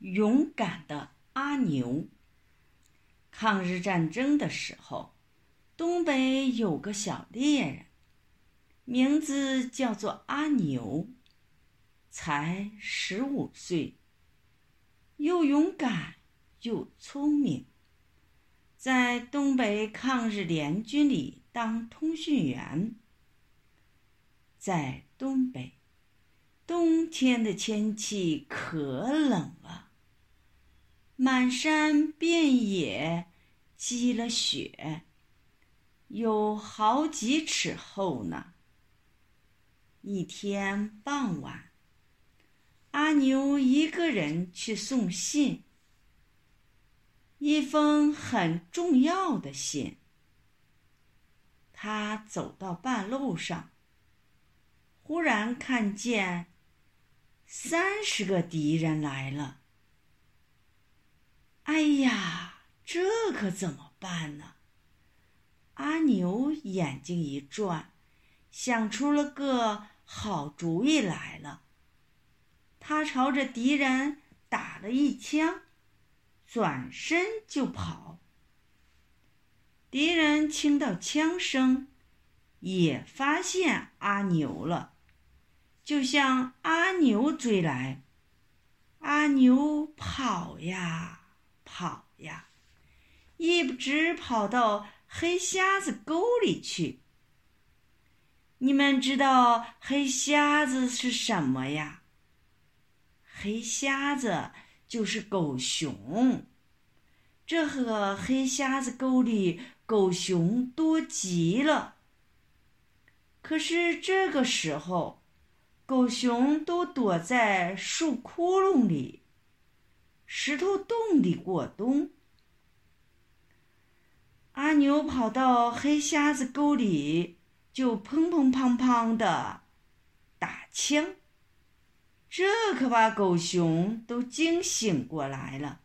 勇敢的阿牛。抗日战争的时候，东北有个小猎人，名字叫做阿牛，才十五岁，又勇敢又聪明，在东北抗日联军里当通讯员。在东北，冬天的天气可冷，满山遍野积了雪，有好几尺厚呢。一天傍晚，阿牛一个人去送信，一封很重要的信。他走到半路上。忽然看见三十个敌人来了，哎呀，这可怎么办呢？阿牛眼睛一转，想出了个好主意来了。他朝着敌人打了一枪，转身就跑。敌人听到枪声，也发现阿牛了。就向阿牛追来，阿牛跑呀跑呀，一直跑到黑瞎子沟里去。你们知道黑瞎子是什么呀？黑瞎子就是狗熊。这和黑瞎子沟里狗熊多极了。可是这个时候。狗熊都躲在树窟窿里、石头洞里过冬。阿牛跑到黑瞎子沟里，就砰砰砰砰的打枪，这可把狗熊都惊醒过来了。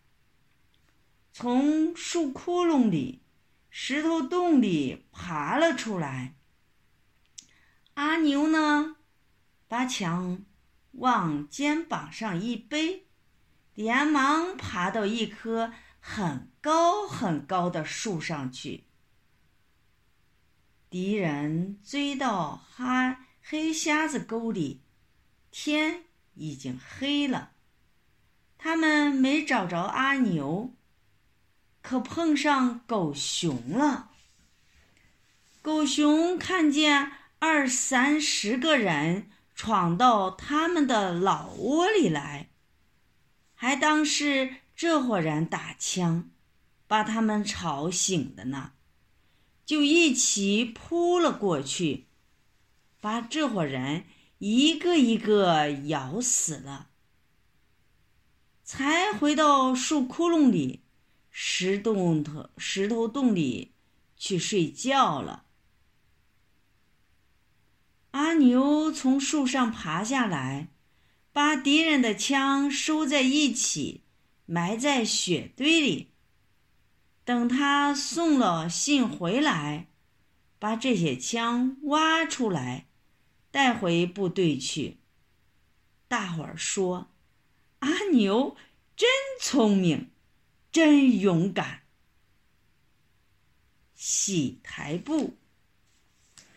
从树窟窿里、石头洞里爬了出来。阿牛呢？把枪往肩膀上一背，连忙爬到一棵很高很高的树上去。敌人追到哈黑瞎子沟里，天已经黑了。他们没找着阿牛，可碰上狗熊了。狗熊看见二三十个人。闯到他们的老窝里来，还当是这伙人打枪，把他们吵醒的呢，就一起扑了过去，把这伙人一个一个咬死了，才回到树窟窿里、石洞头、石头洞里去睡觉了。阿牛从树上爬下来，把敌人的枪收在一起，埋在雪堆里。等他送了信回来，把这些枪挖出来，带回部队去。大伙儿说：“阿牛真聪明，真勇敢。”洗台布，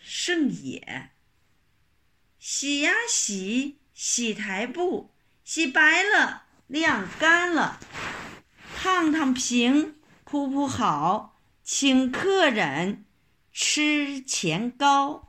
盛野。洗呀洗，洗台布，洗白了，晾干了，烫烫平，铺铺好，请客人吃前糕。